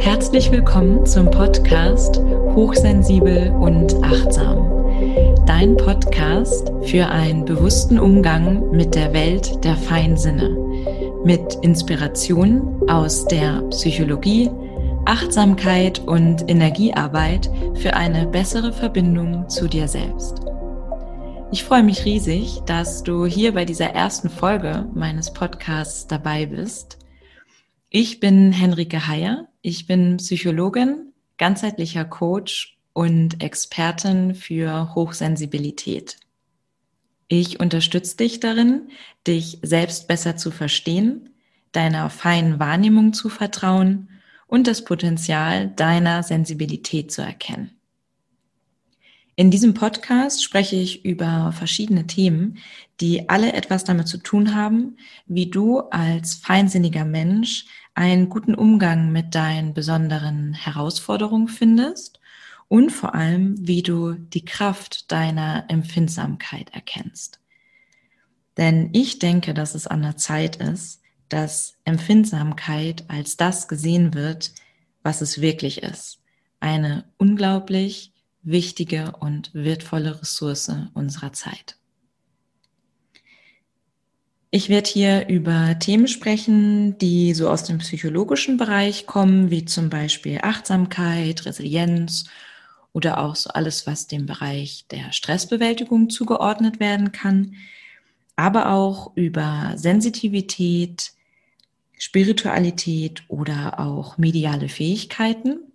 Herzlich willkommen zum Podcast Hochsensibel und Achtsam. Dein Podcast für einen bewussten Umgang mit der Welt der Feinsinne. Mit Inspiration aus der Psychologie, Achtsamkeit und Energiearbeit für eine bessere Verbindung zu dir selbst. Ich freue mich riesig, dass du hier bei dieser ersten Folge meines Podcasts dabei bist. Ich bin Henrike Heyer. Ich bin Psychologin, ganzheitlicher Coach und Expertin für Hochsensibilität. Ich unterstütze dich darin, dich selbst besser zu verstehen, deiner feinen Wahrnehmung zu vertrauen und das Potenzial deiner Sensibilität zu erkennen. In diesem Podcast spreche ich über verschiedene Themen, die alle etwas damit zu tun haben, wie du als feinsinniger Mensch einen guten Umgang mit deinen besonderen Herausforderungen findest und vor allem, wie du die Kraft deiner Empfindsamkeit erkennst. Denn ich denke, dass es an der Zeit ist, dass Empfindsamkeit als das gesehen wird, was es wirklich ist. Eine unglaublich wichtige und wertvolle Ressource unserer Zeit. Ich werde hier über Themen sprechen, die so aus dem psychologischen Bereich kommen, wie zum Beispiel Achtsamkeit, Resilienz oder auch so alles, was dem Bereich der Stressbewältigung zugeordnet werden kann, aber auch über Sensitivität, Spiritualität oder auch mediale Fähigkeiten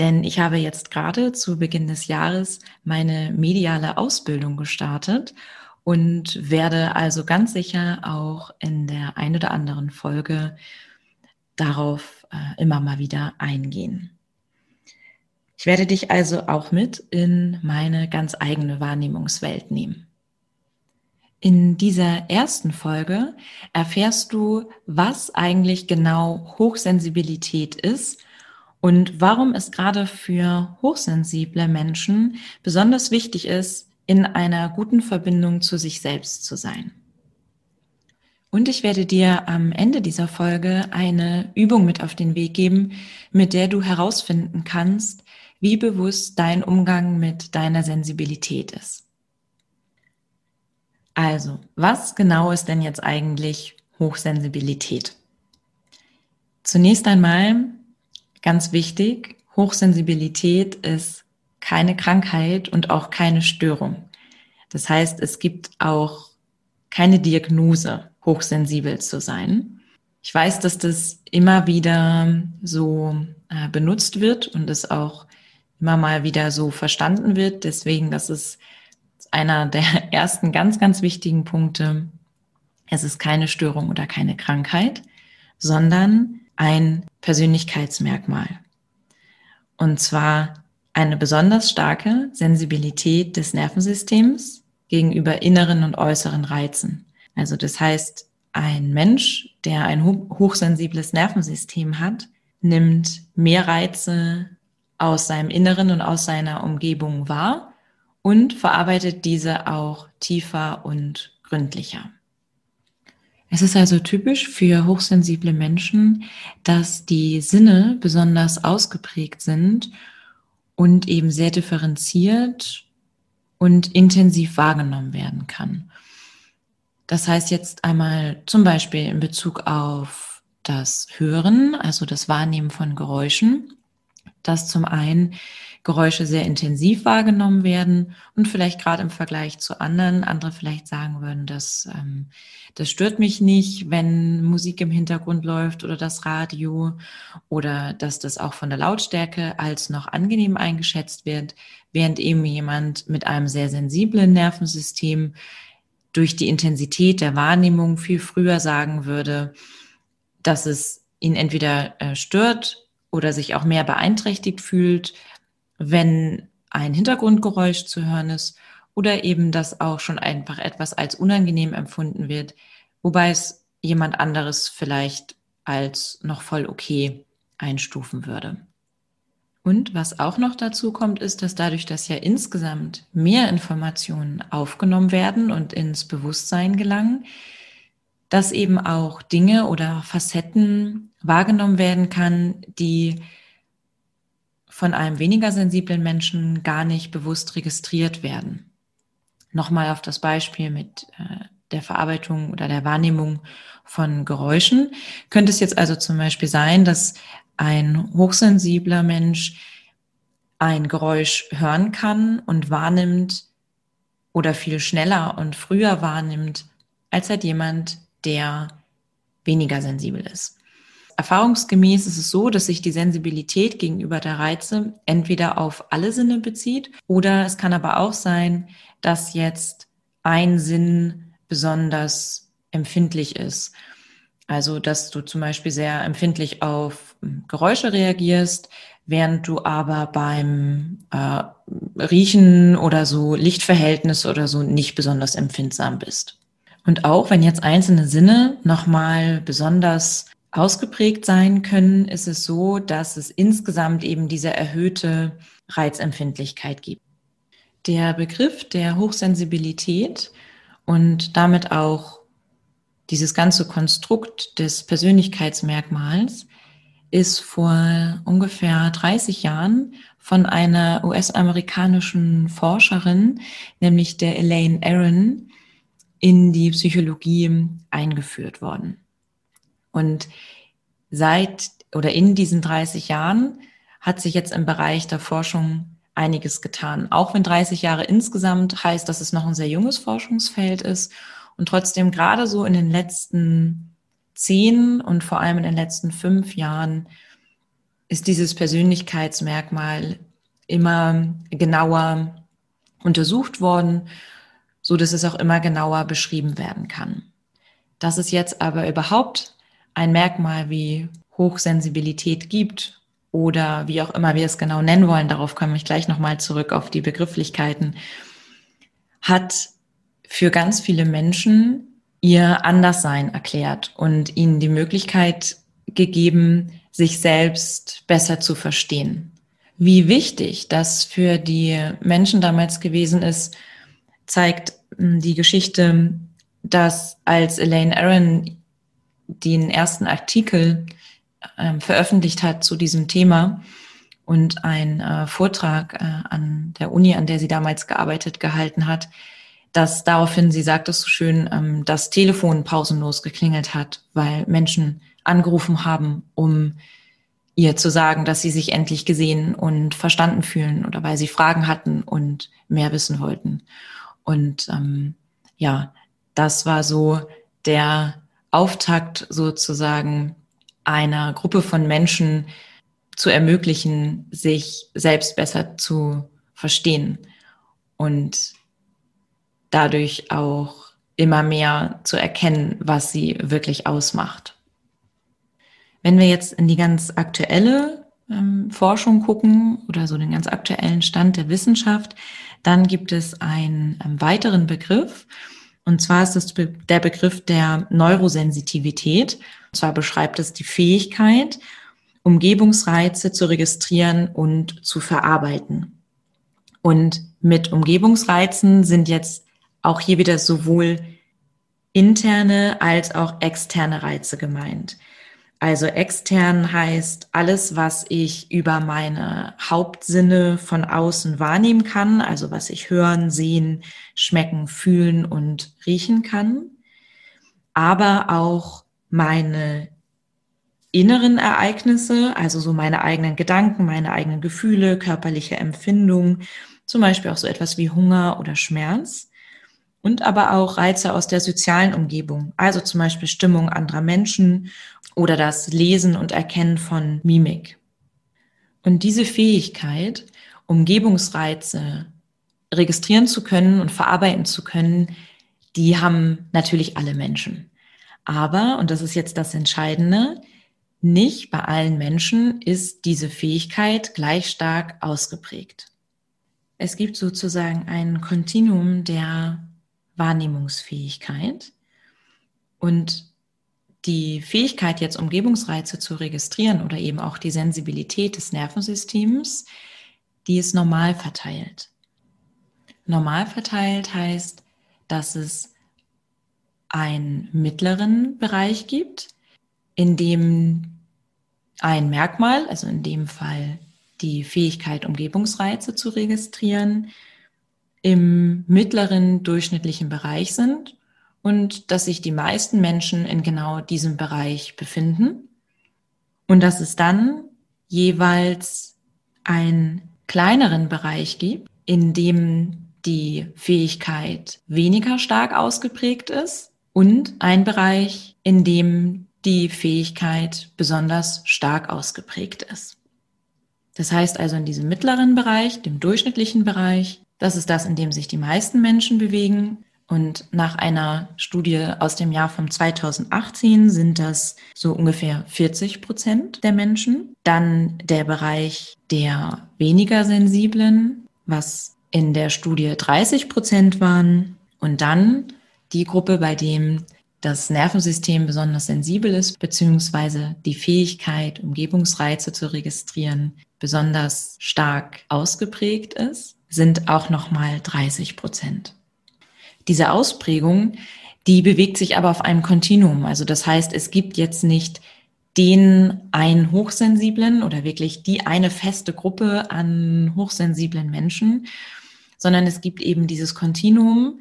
denn ich habe jetzt gerade zu Beginn des Jahres meine mediale Ausbildung gestartet und werde also ganz sicher auch in der ein oder anderen Folge darauf äh, immer mal wieder eingehen. Ich werde dich also auch mit in meine ganz eigene Wahrnehmungswelt nehmen. In dieser ersten Folge erfährst du, was eigentlich genau Hochsensibilität ist und warum es gerade für hochsensible Menschen besonders wichtig ist, in einer guten Verbindung zu sich selbst zu sein. Und ich werde dir am Ende dieser Folge eine Übung mit auf den Weg geben, mit der du herausfinden kannst, wie bewusst dein Umgang mit deiner Sensibilität ist. Also, was genau ist denn jetzt eigentlich Hochsensibilität? Zunächst einmal Ganz wichtig, Hochsensibilität ist keine Krankheit und auch keine Störung. Das heißt, es gibt auch keine Diagnose, hochsensibel zu sein. Ich weiß, dass das immer wieder so äh, benutzt wird und es auch immer mal wieder so verstanden wird. Deswegen, das ist einer der ersten ganz, ganz wichtigen Punkte. Es ist keine Störung oder keine Krankheit, sondern ein Persönlichkeitsmerkmal. Und zwar eine besonders starke Sensibilität des Nervensystems gegenüber inneren und äußeren Reizen. Also das heißt, ein Mensch, der ein hochsensibles Nervensystem hat, nimmt mehr Reize aus seinem Inneren und aus seiner Umgebung wahr und verarbeitet diese auch tiefer und gründlicher. Es ist also typisch für hochsensible Menschen, dass die Sinne besonders ausgeprägt sind und eben sehr differenziert und intensiv wahrgenommen werden kann. Das heißt jetzt einmal zum Beispiel in Bezug auf das Hören, also das Wahrnehmen von Geräuschen, dass zum einen Geräusche sehr intensiv wahrgenommen werden und vielleicht gerade im Vergleich zu anderen, andere vielleicht sagen würden, dass ähm, das stört mich nicht, wenn Musik im Hintergrund läuft oder das Radio oder dass das auch von der Lautstärke als noch angenehm eingeschätzt wird, während eben jemand mit einem sehr sensiblen Nervensystem durch die Intensität der Wahrnehmung viel früher sagen würde, dass es ihn entweder äh, stört oder sich auch mehr beeinträchtigt fühlt, wenn ein Hintergrundgeräusch zu hören ist oder eben, dass auch schon einfach etwas als unangenehm empfunden wird, wobei es jemand anderes vielleicht als noch voll okay einstufen würde. Und was auch noch dazu kommt, ist, dass dadurch, dass ja insgesamt mehr Informationen aufgenommen werden und ins Bewusstsein gelangen, dass eben auch Dinge oder Facetten wahrgenommen werden kann, die von einem weniger sensiblen Menschen gar nicht bewusst registriert werden. Nochmal auf das Beispiel mit äh, der Verarbeitung oder der Wahrnehmung von Geräuschen. Könnte es jetzt also zum Beispiel sein, dass ein hochsensibler Mensch ein Geräusch hören kann und wahrnimmt oder viel schneller und früher wahrnimmt, als halt jemand, der weniger sensibel ist. Erfahrungsgemäß ist es so, dass sich die Sensibilität gegenüber der Reize entweder auf alle Sinne bezieht oder es kann aber auch sein, dass jetzt ein Sinn besonders empfindlich ist. Also, dass du zum Beispiel sehr empfindlich auf hm, Geräusche reagierst, während du aber beim äh, Riechen oder so Lichtverhältnisse oder so nicht besonders empfindsam bist. Und auch wenn jetzt einzelne Sinne nochmal besonders ausgeprägt sein können, ist es so, dass es insgesamt eben diese erhöhte Reizempfindlichkeit gibt. Der Begriff der Hochsensibilität und damit auch dieses ganze Konstrukt des Persönlichkeitsmerkmals ist vor ungefähr 30 Jahren von einer US-amerikanischen Forscherin, nämlich der Elaine Aron, in die Psychologie eingeführt worden. Und seit oder in diesen 30 Jahren hat sich jetzt im Bereich der Forschung einiges getan. Auch wenn 30 Jahre insgesamt heißt, dass es noch ein sehr junges Forschungsfeld ist und trotzdem gerade so in den letzten zehn und vor allem in den letzten fünf Jahren ist dieses Persönlichkeitsmerkmal immer genauer untersucht worden, so dass es auch immer genauer beschrieben werden kann. Dass es jetzt aber überhaupt ein Merkmal wie Hochsensibilität gibt oder wie auch immer wir es genau nennen wollen, darauf komme ich gleich nochmal zurück auf die Begrifflichkeiten, hat für ganz viele Menschen ihr Anderssein erklärt und ihnen die Möglichkeit gegeben, sich selbst besser zu verstehen. Wie wichtig das für die Menschen damals gewesen ist, zeigt hm, die Geschichte, dass als Elaine Aaron den ersten Artikel äh, veröffentlicht hat zu diesem Thema und einen äh, Vortrag äh, an der Uni, an der sie damals gearbeitet, gehalten hat, dass daraufhin, sie sagt es so schön, ähm, das Telefon pausenlos geklingelt hat, weil Menschen angerufen haben, um ihr zu sagen, dass sie sich endlich gesehen und verstanden fühlen oder weil sie Fragen hatten und mehr wissen wollten. Und ähm, ja, das war so der Auftakt sozusagen einer Gruppe von Menschen zu ermöglichen, sich selbst besser zu verstehen und dadurch auch immer mehr zu erkennen, was sie wirklich ausmacht. Wenn wir jetzt in die ganz aktuelle ähm, Forschung gucken oder so den ganz aktuellen Stand der Wissenschaft, dann gibt es einen, einen weiteren Begriff, und zwar ist es der Begriff der Neurosensitivität. Und zwar beschreibt es die Fähigkeit, Umgebungsreize zu registrieren und zu verarbeiten. Und mit Umgebungsreizen sind jetzt auch hier wieder sowohl interne als auch externe Reize gemeint. Also extern heißt alles, was ich über meine Hauptsinne von außen wahrnehmen kann, also was ich hören, sehen, schmecken, fühlen und riechen kann, aber auch meine inneren Ereignisse, also so meine eigenen Gedanken, meine eigenen Gefühle, körperliche Empfindungen, zum Beispiel auch so etwas wie Hunger oder Schmerz und aber auch Reize aus der sozialen Umgebung, also zum Beispiel Stimmung anderer Menschen oder das Lesen und Erkennen von Mimik. Und diese Fähigkeit, Umgebungsreize registrieren zu können und verarbeiten zu können, die haben natürlich alle Menschen. Aber, und das ist jetzt das Entscheidende, nicht bei allen Menschen ist diese Fähigkeit gleich stark ausgeprägt. Es gibt sozusagen ein Kontinuum der Wahrnehmungsfähigkeit. Und die Fähigkeit, jetzt Umgebungsreize zu registrieren oder eben auch die Sensibilität des Nervensystems, die ist normal verteilt. Normal verteilt heißt, dass es einen mittleren Bereich gibt, in dem ein Merkmal, also in dem Fall die Fähigkeit, Umgebungsreize zu registrieren, im mittleren durchschnittlichen Bereich sind und dass sich die meisten Menschen in genau diesem Bereich befinden und dass es dann jeweils einen kleineren Bereich gibt, in dem die Fähigkeit weniger stark ausgeprägt ist und ein Bereich, in dem die Fähigkeit besonders stark ausgeprägt ist. Das heißt also in diesem mittleren Bereich, dem durchschnittlichen Bereich, das ist das, in dem sich die meisten Menschen bewegen. Und nach einer Studie aus dem Jahr von 2018 sind das so ungefähr 40 Prozent der Menschen. Dann der Bereich der weniger sensiblen, was in der Studie 30 Prozent waren. Und dann die Gruppe, bei dem das Nervensystem besonders sensibel ist, beziehungsweise die Fähigkeit, Umgebungsreize zu registrieren, besonders stark ausgeprägt ist, sind auch nochmal 30 Prozent. Diese Ausprägung, die bewegt sich aber auf einem Kontinuum. Also das heißt, es gibt jetzt nicht den einen hochsensiblen oder wirklich die eine feste Gruppe an hochsensiblen Menschen, sondern es gibt eben dieses Kontinuum,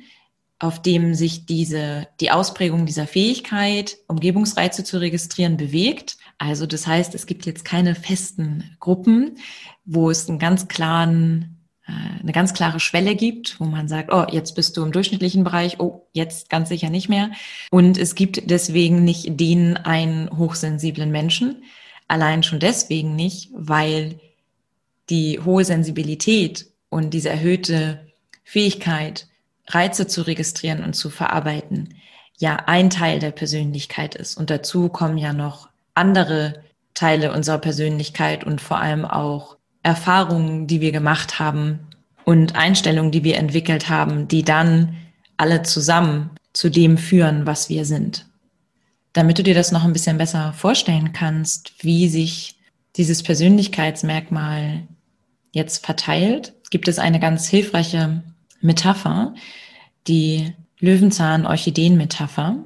auf dem sich diese, die Ausprägung dieser Fähigkeit, Umgebungsreize zu registrieren, bewegt. Also das heißt, es gibt jetzt keine festen Gruppen, wo es einen ganz klaren, eine ganz klare Schwelle gibt, wo man sagt, oh, jetzt bist du im durchschnittlichen Bereich, oh, jetzt ganz sicher nicht mehr. Und es gibt deswegen nicht den einen hochsensiblen Menschen. Allein schon deswegen nicht, weil die hohe Sensibilität und diese erhöhte Fähigkeit, Reize zu registrieren und zu verarbeiten, ja ein Teil der Persönlichkeit ist. Und dazu kommen ja noch andere Teile unserer Persönlichkeit und vor allem auch Erfahrungen, die wir gemacht haben und Einstellungen, die wir entwickelt haben, die dann alle zusammen zu dem führen, was wir sind. Damit du dir das noch ein bisschen besser vorstellen kannst, wie sich dieses Persönlichkeitsmerkmal jetzt verteilt, gibt es eine ganz hilfreiche Metapher, die Löwenzahn-Orchideen-Metapher.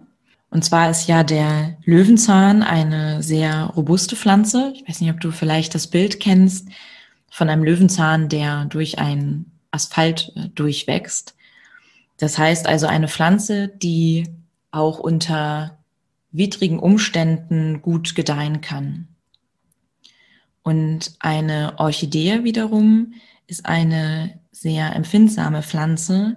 Und zwar ist ja der Löwenzahn eine sehr robuste Pflanze. Ich weiß nicht, ob du vielleicht das Bild kennst von einem Löwenzahn, der durch einen Asphalt äh, durchwächst. Das heißt also eine Pflanze, die auch unter widrigen Umständen gut gedeihen kann. Und eine Orchidee wiederum ist eine sehr empfindsame Pflanze,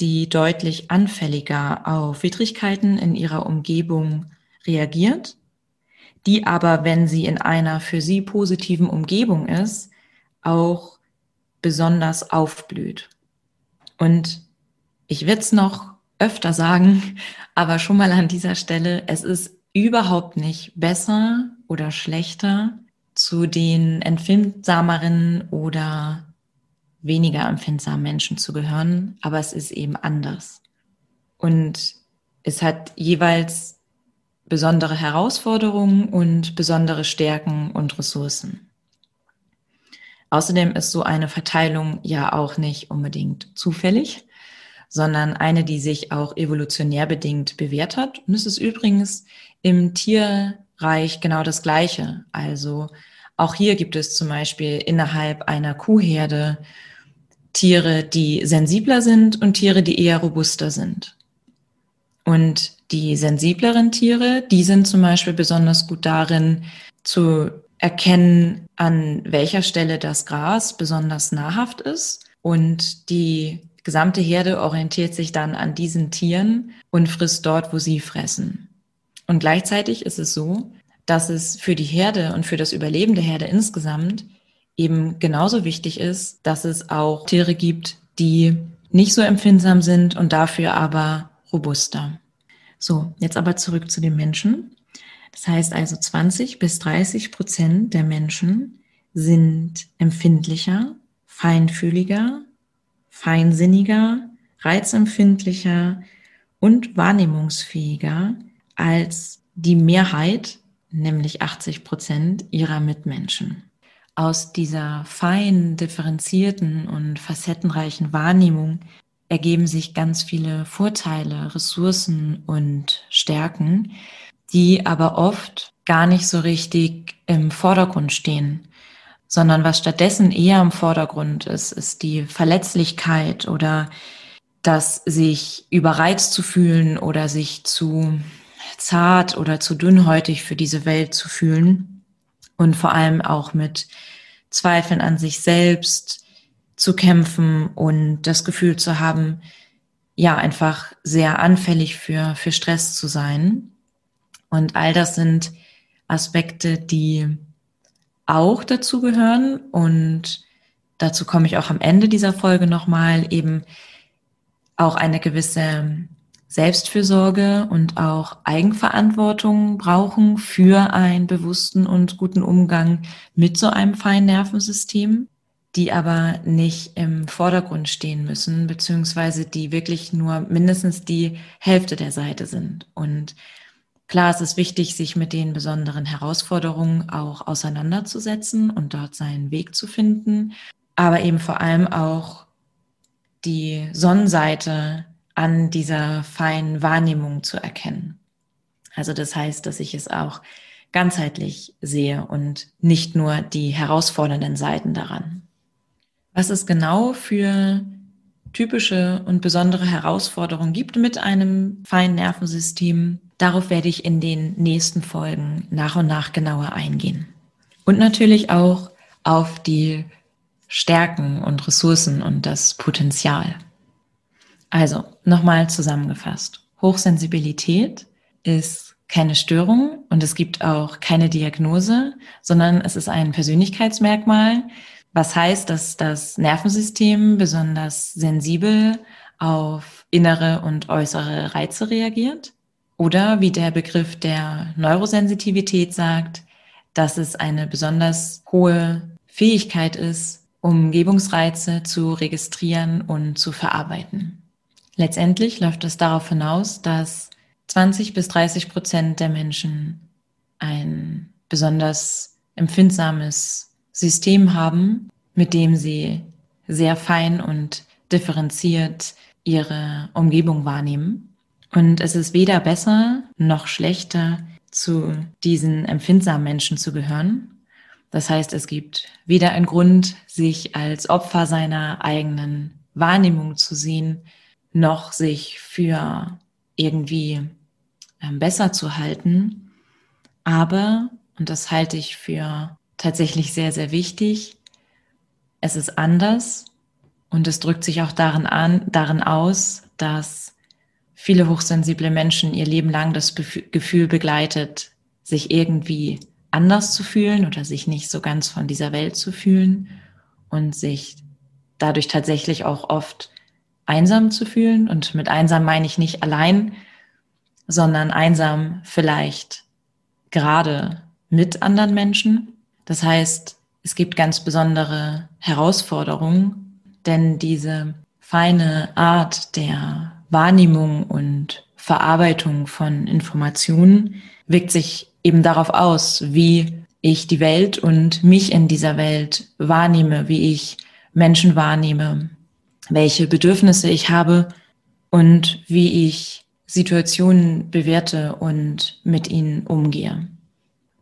die deutlich anfälliger auf Widrigkeiten in ihrer Umgebung reagiert, die aber, wenn sie in einer für sie positiven Umgebung ist, auch besonders aufblüht. Und ich werde es noch öfter sagen, aber schon mal an dieser Stelle, es ist überhaupt nicht besser oder schlechter, zu den empfindsameren oder weniger empfindsamen Menschen zu gehören, aber es ist eben anders. Und es hat jeweils besondere Herausforderungen und besondere Stärken und Ressourcen. Außerdem ist so eine Verteilung ja auch nicht unbedingt zufällig, sondern eine, die sich auch evolutionär bedingt bewährt hat. Und es ist übrigens im Tierreich genau das Gleiche. Also auch hier gibt es zum Beispiel innerhalb einer Kuhherde Tiere, die sensibler sind und Tiere, die eher robuster sind. Und die sensibleren Tiere, die sind zum Beispiel besonders gut darin zu erkennen, an welcher Stelle das Gras besonders nahrhaft ist. Und die gesamte Herde orientiert sich dann an diesen Tieren und frisst dort, wo sie fressen. Und gleichzeitig ist es so, dass es für die Herde und für das Überleben der Herde insgesamt eben genauso wichtig ist, dass es auch Tiere gibt, die nicht so empfindsam sind und dafür aber robuster. So, jetzt aber zurück zu den Menschen. Das heißt also 20 bis 30 Prozent der Menschen sind empfindlicher, feinfühliger, feinsinniger, reizempfindlicher und wahrnehmungsfähiger als die Mehrheit, nämlich 80 Prozent ihrer Mitmenschen. Aus dieser fein differenzierten und facettenreichen Wahrnehmung ergeben sich ganz viele Vorteile, Ressourcen und Stärken, die aber oft gar nicht so richtig im Vordergrund stehen, sondern was stattdessen eher im Vordergrund ist, ist die Verletzlichkeit oder das sich überreizt zu fühlen oder sich zu zart oder zu dünnhäutig für diese Welt zu fühlen und vor allem auch mit Zweifeln an sich selbst zu kämpfen und das Gefühl zu haben, ja, einfach sehr anfällig für, für Stress zu sein. Und all das sind Aspekte, die auch dazu gehören und dazu komme ich auch am Ende dieser Folge nochmal eben auch eine gewisse Selbstfürsorge und auch Eigenverantwortung brauchen für einen bewussten und guten Umgang mit so einem feinen Nervensystem, die aber nicht im Vordergrund stehen müssen, beziehungsweise die wirklich nur mindestens die Hälfte der Seite sind. Und klar, es ist wichtig, sich mit den besonderen Herausforderungen auch auseinanderzusetzen und dort seinen Weg zu finden, aber eben vor allem auch die Sonnenseite an dieser feinen Wahrnehmung zu erkennen. Also das heißt, dass ich es auch ganzheitlich sehe und nicht nur die herausfordernden Seiten daran. Was es genau für typische und besondere Herausforderungen gibt mit einem feinen Nervensystem, darauf werde ich in den nächsten Folgen nach und nach genauer eingehen. Und natürlich auch auf die Stärken und Ressourcen und das Potenzial. Also, nochmal zusammengefasst. Hochsensibilität ist keine Störung und es gibt auch keine Diagnose, sondern es ist ein Persönlichkeitsmerkmal, was heißt, dass das Nervensystem besonders sensibel auf innere und äußere Reize reagiert. Oder wie der Begriff der Neurosensitivität sagt, dass es eine besonders hohe Fähigkeit ist, Umgebungsreize zu registrieren und zu verarbeiten. Letztendlich läuft es darauf hinaus, dass 20 bis 30 Prozent der Menschen ein besonders empfindsames System haben, mit dem sie sehr fein und differenziert ihre Umgebung wahrnehmen. Und es ist weder besser noch schlechter, zu diesen empfindsamen Menschen zu gehören. Das heißt, es gibt weder einen Grund, sich als Opfer seiner eigenen Wahrnehmung zu sehen, noch sich für irgendwie ähm, besser zu halten. Aber, und das halte ich für tatsächlich sehr, sehr wichtig, es ist anders und es drückt sich auch darin an, darin aus, dass viele hochsensible Menschen ihr Leben lang das Gefühl begleitet, sich irgendwie anders zu fühlen oder sich nicht so ganz von dieser Welt zu fühlen und sich dadurch tatsächlich auch oft einsam zu fühlen. Und mit einsam meine ich nicht allein, sondern einsam vielleicht gerade mit anderen Menschen. Das heißt, es gibt ganz besondere Herausforderungen, denn diese feine Art der Wahrnehmung und Verarbeitung von Informationen wirkt sich eben darauf aus, wie ich die Welt und mich in dieser Welt wahrnehme, wie ich Menschen wahrnehme, welche Bedürfnisse ich habe und wie ich Situationen bewerte und mit ihnen umgehe.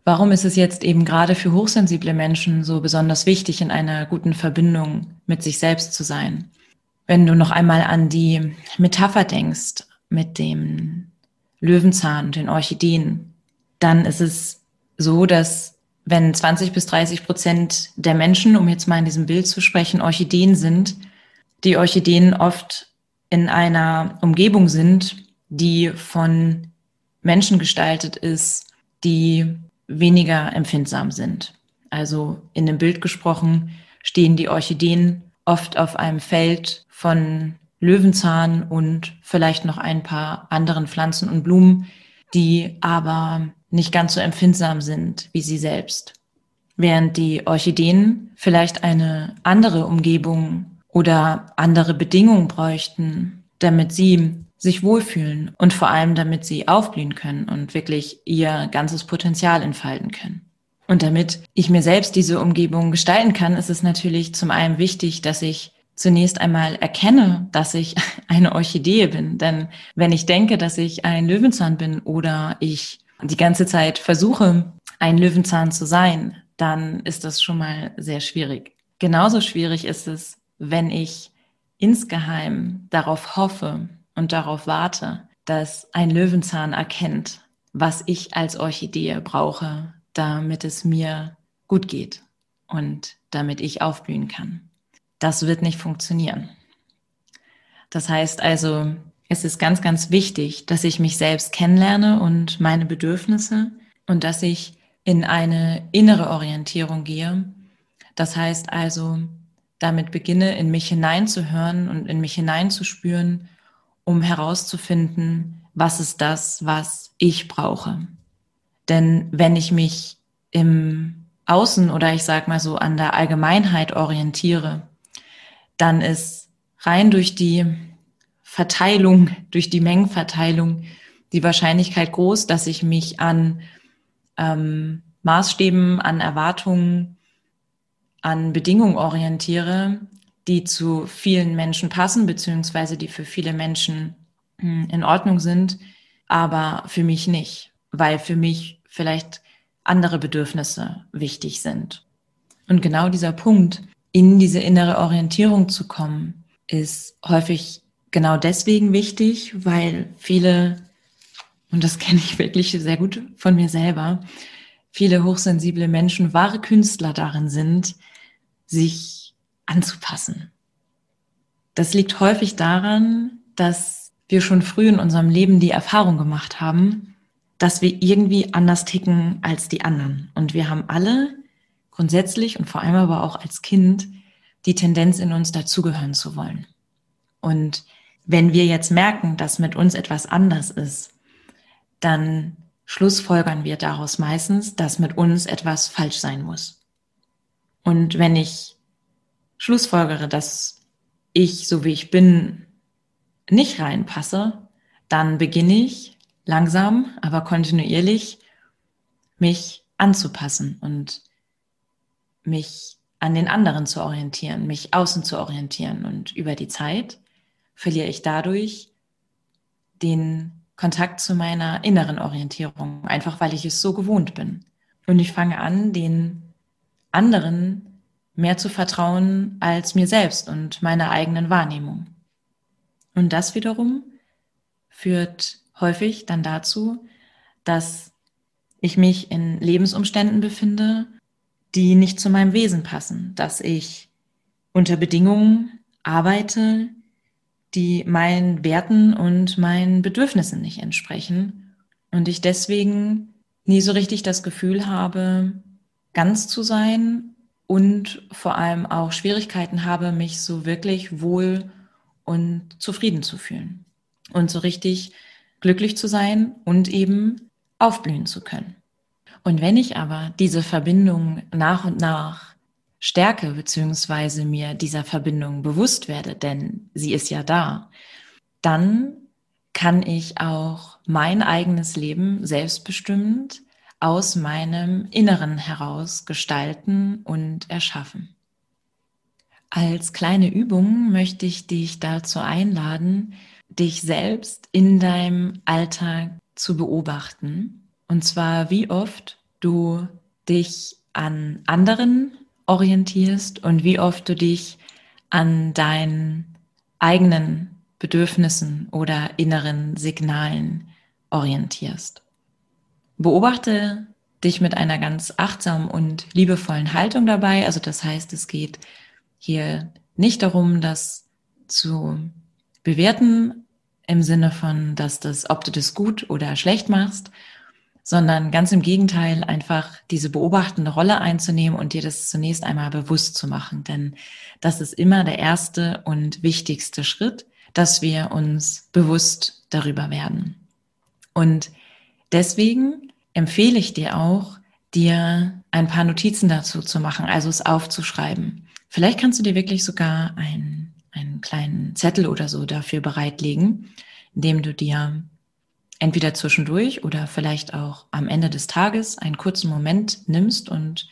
Warum ist es jetzt eben gerade für hochsensible Menschen so besonders wichtig, in einer guten Verbindung mit sich selbst zu sein? Wenn du noch einmal an die Metapher denkst mit dem Löwenzahn und den Orchideen, dann ist es so, dass wenn 20 bis 30 Prozent der Menschen, um jetzt mal in diesem Bild zu sprechen, Orchideen sind, die Orchideen oft in einer Umgebung sind, die von Menschen gestaltet ist, die weniger empfindsam sind. Also in dem Bild gesprochen stehen die Orchideen oft auf einem Feld von Löwenzahn und vielleicht noch ein paar anderen Pflanzen und Blumen, die aber nicht ganz so empfindsam sind wie sie selbst. Während die Orchideen vielleicht eine andere Umgebung oder andere Bedingungen bräuchten, damit sie sich wohlfühlen und vor allem damit sie aufblühen können und wirklich ihr ganzes Potenzial entfalten können. Und damit ich mir selbst diese Umgebung gestalten kann, ist es natürlich zum einen wichtig, dass ich zunächst einmal erkenne, dass ich eine Orchidee bin. Denn wenn ich denke, dass ich ein Löwenzahn bin oder ich die ganze Zeit versuche, ein Löwenzahn zu sein, dann ist das schon mal sehr schwierig. Genauso schwierig ist es, wenn ich insgeheim darauf hoffe und darauf warte, dass ein Löwenzahn erkennt, was ich als Orchidee brauche, damit es mir gut geht und damit ich aufblühen kann. Das wird nicht funktionieren. Das heißt also, es ist ganz, ganz wichtig, dass ich mich selbst kennenlerne und meine Bedürfnisse und dass ich in eine innere Orientierung gehe. Das heißt also, damit beginne, in mich hineinzuhören und in mich hineinzuspüren, um herauszufinden, was ist das, was ich brauche. Denn wenn ich mich im Außen oder ich sag mal so an der Allgemeinheit orientiere, dann ist rein durch die Verteilung, durch die Mengenverteilung die Wahrscheinlichkeit groß, dass ich mich an ähm, Maßstäben, an Erwartungen, an Bedingungen orientiere, die zu vielen Menschen passen, beziehungsweise die für viele Menschen hm, in Ordnung sind, aber für mich nicht, weil für mich vielleicht andere Bedürfnisse wichtig sind. Und genau dieser Punkt, in diese innere Orientierung zu kommen, ist häufig genau deswegen wichtig, weil viele, und das kenne ich wirklich sehr gut von mir selber, viele hochsensible Menschen wahre Künstler darin sind, sich anzupassen. Das liegt häufig daran, dass wir schon früh in unserem Leben die Erfahrung gemacht haben, dass wir irgendwie anders ticken als die anderen. Und wir haben alle grundsätzlich und vor allem aber auch als Kind die Tendenz in uns dazugehören zu wollen. Und wenn wir jetzt merken, dass mit uns etwas anders ist, dann schlussfolgern wir daraus meistens, dass mit uns etwas falsch sein muss. Und wenn ich schlussfolgere, dass ich, so wie ich bin, nicht reinpasse, dann beginne ich langsam, aber kontinuierlich mich anzupassen und mich an den anderen zu orientieren, mich außen zu orientieren. Und über die Zeit verliere ich dadurch den Kontakt zu meiner inneren Orientierung, einfach weil ich es so gewohnt bin. Und ich fange an, den anderen mehr zu vertrauen als mir selbst und meiner eigenen Wahrnehmung. Und das wiederum führt häufig dann dazu, dass ich mich in Lebensumständen befinde, die nicht zu meinem Wesen passen, dass ich unter Bedingungen arbeite, die meinen Werten und meinen Bedürfnissen nicht entsprechen und ich deswegen nie so richtig das Gefühl habe, ganz zu sein und vor allem auch Schwierigkeiten habe, mich so wirklich wohl und zufrieden zu fühlen und so richtig glücklich zu sein und eben aufblühen zu können. Und wenn ich aber diese Verbindung nach und nach stärke, beziehungsweise mir dieser Verbindung bewusst werde, denn sie ist ja da, dann kann ich auch mein eigenes Leben selbstbestimmend aus meinem Inneren heraus gestalten und erschaffen. Als kleine Übung möchte ich dich dazu einladen, dich selbst in deinem Alltag zu beobachten. Und zwar, wie oft du dich an anderen orientierst und wie oft du dich an deinen eigenen Bedürfnissen oder inneren Signalen orientierst. Beobachte dich mit einer ganz achtsamen und liebevollen Haltung dabei. Also das heißt, es geht hier nicht darum, das zu bewerten im Sinne von, dass das, ob du das gut oder schlecht machst, sondern ganz im Gegenteil einfach diese beobachtende Rolle einzunehmen und dir das zunächst einmal bewusst zu machen. Denn das ist immer der erste und wichtigste Schritt, dass wir uns bewusst darüber werden. Und deswegen empfehle ich dir auch, dir ein paar Notizen dazu zu machen, also es aufzuschreiben. Vielleicht kannst du dir wirklich sogar kleinen Zettel oder so dafür bereitlegen, indem du dir entweder zwischendurch oder vielleicht auch am Ende des Tages einen kurzen Moment nimmst und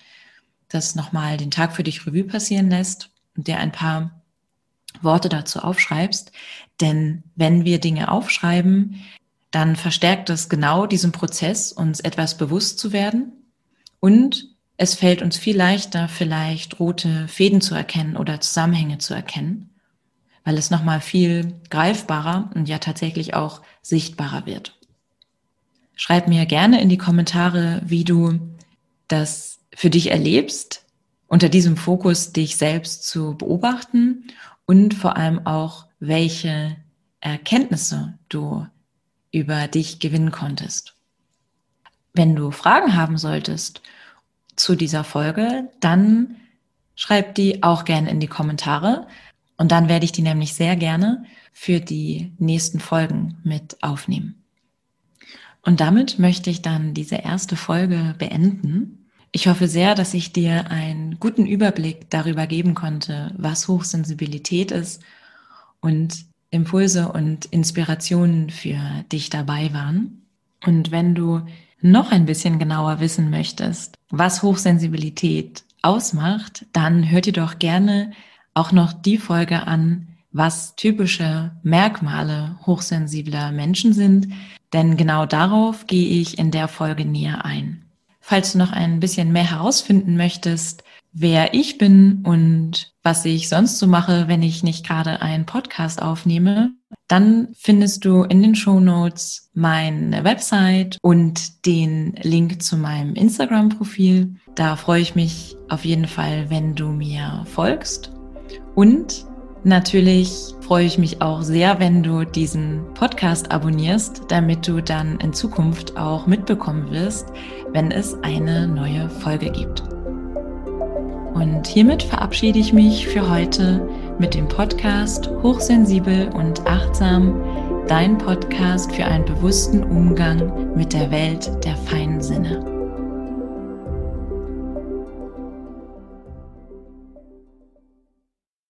das nochmal den Tag für dich Revue passieren lässt und dir ein paar Worte dazu aufschreibst. Denn wenn wir Dinge aufschreiben, dann verstärkt es genau diesen Prozess, uns etwas bewusst zu werden. Und es fällt uns viel leichter, vielleicht rote Fäden zu erkennen oder Zusammenhänge zu erkennen, weil es nochmal viel greifbarer und ja tatsächlich auch sichtbarer wird. Schreib mir gerne in die Kommentare, wie du das für dich erlebst, unter diesem Fokus dich selbst zu beobachten und vor allem auch, welche Erkenntnisse du über dich gewinnen konntest. Wenn du Fragen haben solltest zu dieser Folge, dann schreib die auch gerne in die Kommentare und dann werde ich die nämlich sehr gerne für die nächsten Folgen mit aufnehmen. Und damit möchte ich dann diese erste Folge beenden. Ich hoffe sehr, dass ich dir einen guten Überblick darüber geben konnte, was Hochsensibilität ist und Impulse und Inspirationen für dich dabei waren. Und wenn du noch ein bisschen genauer wissen möchtest, was Hochsensibilität ausmacht, dann hört dir doch gerne auch noch die Folge an, was typische Merkmale hochsensibler Menschen sind, denn genau darauf gehe ich in der Folge näher ein. Falls du noch ein bisschen mehr herausfinden möchtest, wer ich bin und was ich sonst so mache, wenn ich nicht gerade einen Podcast aufnehme, dann findest du in den Show Notes meine Website und den Link zu meinem Instagram-Profil. Da freue ich mich auf jeden Fall, wenn du mir folgst. Und Natürlich freue ich mich auch sehr, wenn du diesen Podcast abonnierst, damit du dann in Zukunft auch mitbekommen wirst, wenn es eine neue Folge gibt. Und hiermit verabschiede ich mich für heute mit dem Podcast Hochsensibel und Achtsam, dein Podcast für einen bewussten Umgang mit der Welt der feinen Sinne.